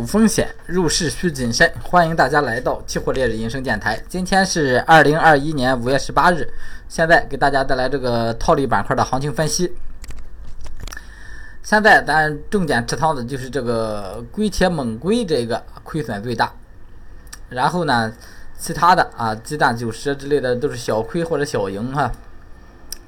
有风险，入市需谨慎。欢迎大家来到期货烈日人生电台。今天是二零二一年五月十八日，现在给大家带来这个套利板块的行情分析。现在咱重点持仓的就是这个硅铁锰硅这个亏损最大，然后呢，其他的啊鸡蛋九十之类的都是小亏或者小赢哈。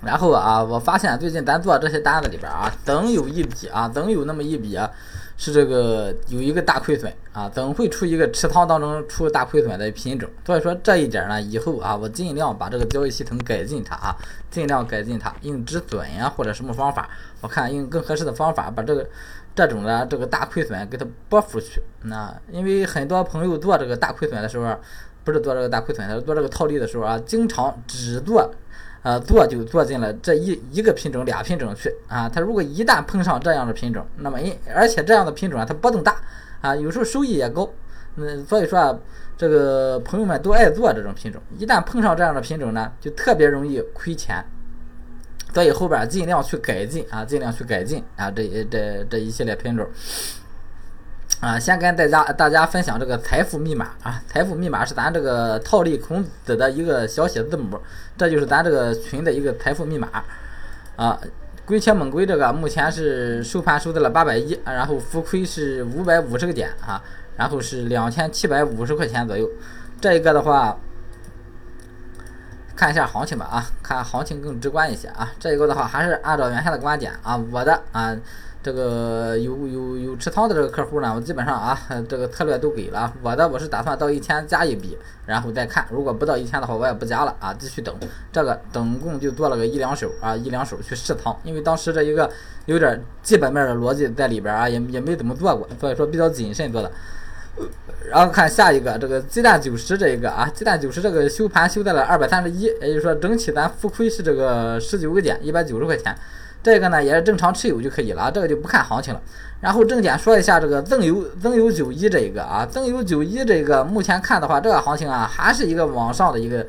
然后啊，我发现最近咱做这些单子里边啊，总有一笔啊，总有那么一笔啊。是这个有一个大亏损啊，总会出一个持仓当中出大亏损的品种，所以说这一点呢，以后啊，我尽量把这个交易系统改进它啊，尽量改进它，用止损呀或者什么方法，我看用更合适的方法把这个这种的这个大亏损给它拨出去。那因为很多朋友做这个大亏损的时候，不是做这个大亏损，他做这个套利的时候啊，经常只做。呃，做就做进了这一一个品种、俩品种去啊。它如果一旦碰上这样的品种，那么因而且这样的品种啊，它波动大啊，有时候收益也高。嗯，所以说啊，这个朋友们都爱做这种品种。一旦碰上这样的品种呢，就特别容易亏钱。所以后边尽量去改进啊，尽量去改进啊，这这这一系列品种。啊，先跟大家大家分享这个财富密码啊，财富密码是咱这个套利孔子的一个小写字母，这就是咱这个群的一个财富密码啊。龟且猛龟这个目前是收盘收在了八百一，然后浮亏是五百五十个点啊，然后是两千七百五十块钱左右。这一个的话，看一下行情吧啊，看行情更直观一些啊。这一个的话还是按照原先的观点啊，我的啊。这个有有有持仓的这个客户呢，我基本上啊，这个策略都给了。我的我是打算到一千加一笔，然后再看。如果不到一千的话，我也不加了啊，继续等。这个总共就做了个一两手啊，一两手去试仓。因为当时这一个有点基本面的逻辑在里边啊，也也没怎么做过，所以说比较谨慎做的。然后看下一个，这个鸡蛋九十这一个啊，鸡蛋九十这个收盘修在了二百三十一，也就是说整体咱浮亏是这个十九个点，一百九十块钱。这个呢也是正常持有就可以了，这个就不看行情了。然后正点说一下这个增油增油九一这一个啊，增油九一这个目前看的话，这个行情啊还是一个往上的一个。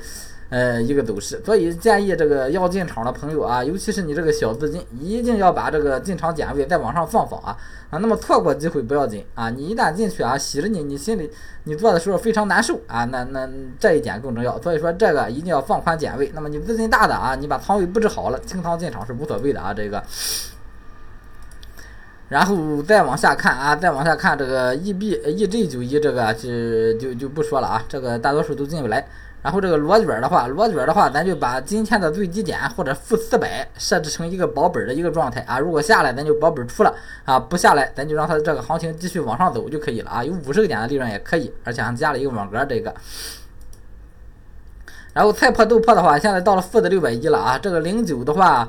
呃，一个走势，所以建议这个要进场的朋友啊，尤其是你这个小资金，一定要把这个进场点位再往上放放啊啊！那么错过机会不要紧啊，你一旦进去啊，洗着你，你心里你做的时候非常难受啊，那那这一点更重要。所以说这个一定要放宽点位。那么你资金大的啊，你把仓位布置好了，清仓进场是无所谓的啊，这个。然后再往下看啊，再往下看这个 E B E G 九一这个就就就不说了啊，这个大多数都进不来。然后这个螺卷的话，螺卷的话，咱就把今天的最低点或者负四百设置成一个保本的一个状态啊。如果下来，咱就保本出了啊；不下来，咱就让它这个行情继续往上走就可以了啊。有五十个点的利润也可以，而且还加了一个网格这个。然后菜粕豆粕的话，现在到了负的六百一了啊。这个零九的话，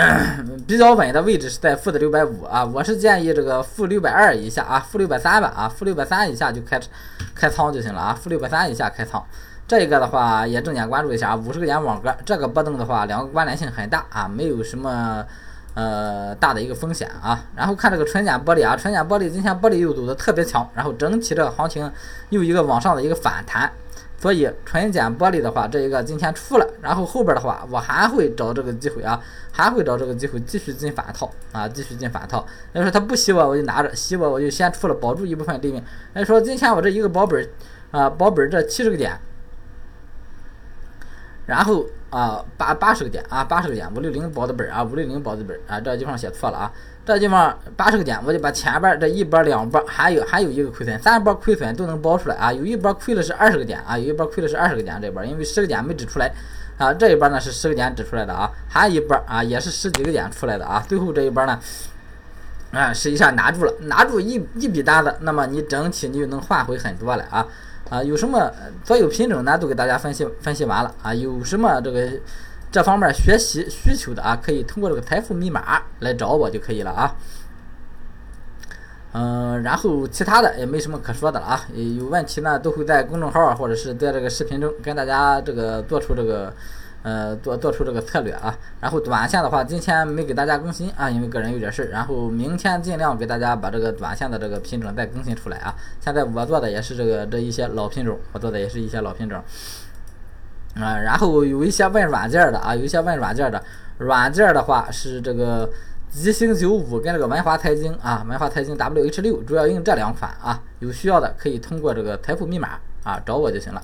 比较稳的位置是在负的六百五啊。我是建议这个负六百二以下啊，负六百三吧啊，负六百三以下就开开仓就行了啊，负六百三以下开仓。这一个的话也重点关注一下啊，五十个点网格，这个波动的话，两个关联性很大啊，没有什么呃大的一个风险啊。然后看这个纯碱玻璃啊，纯碱玻璃今天玻璃又走的特别强，然后整体这个行情又一个往上的一个反弹，所以纯碱玻璃的话，这一个今天出了，然后后边的话我还会找这个机会啊，还会找这个机会继续进反套啊，继续进反套。要说他不洗我，我就拿着；洗我，我就先出了，保住一部分利润。来说今天我这一个保本啊，保本这七十个点。然后啊，八八十个点啊，八十个点，五六零保的本啊，五六零保的本啊，这地方写错了啊，这地方八十个点，我就把前边这一波、两波，还有还有一个亏损，三波亏损都能包出来啊。有一波亏的是二十个点啊，有一波亏的是二十个点，这波因为十个点没指出来啊，这一波呢是十个点指出来的啊，还有一波啊也是十几个点出来的啊，最后这一波呢，啊，实际上拿住了，拿住一一笔单子，那么你整体你就能换回很多了啊。啊，有什么所有品种呢？都给大家分析分析完了啊。有什么这个这方面学习需求的啊，可以通过这个财富密码来找我就可以了啊。嗯，然后其他的也没什么可说的了啊。有问题呢，都会在公众号或者是在这个视频中跟大家这个做出这个。呃，做做出这个策略啊，然后短线的话，今天没给大家更新啊，因为个人有点事，然后明天尽量给大家把这个短线的这个品种再更新出来啊。现在我做的也是这个这一些老品种，我做的也是一些老品种，啊，然后有一些问软件的啊，有一些问软件的，软件的话是这个吉星九五跟这个文华财经啊，文华财经 W H 六主要用这两款啊，有需要的可以通过这个财富密码啊找我就行了。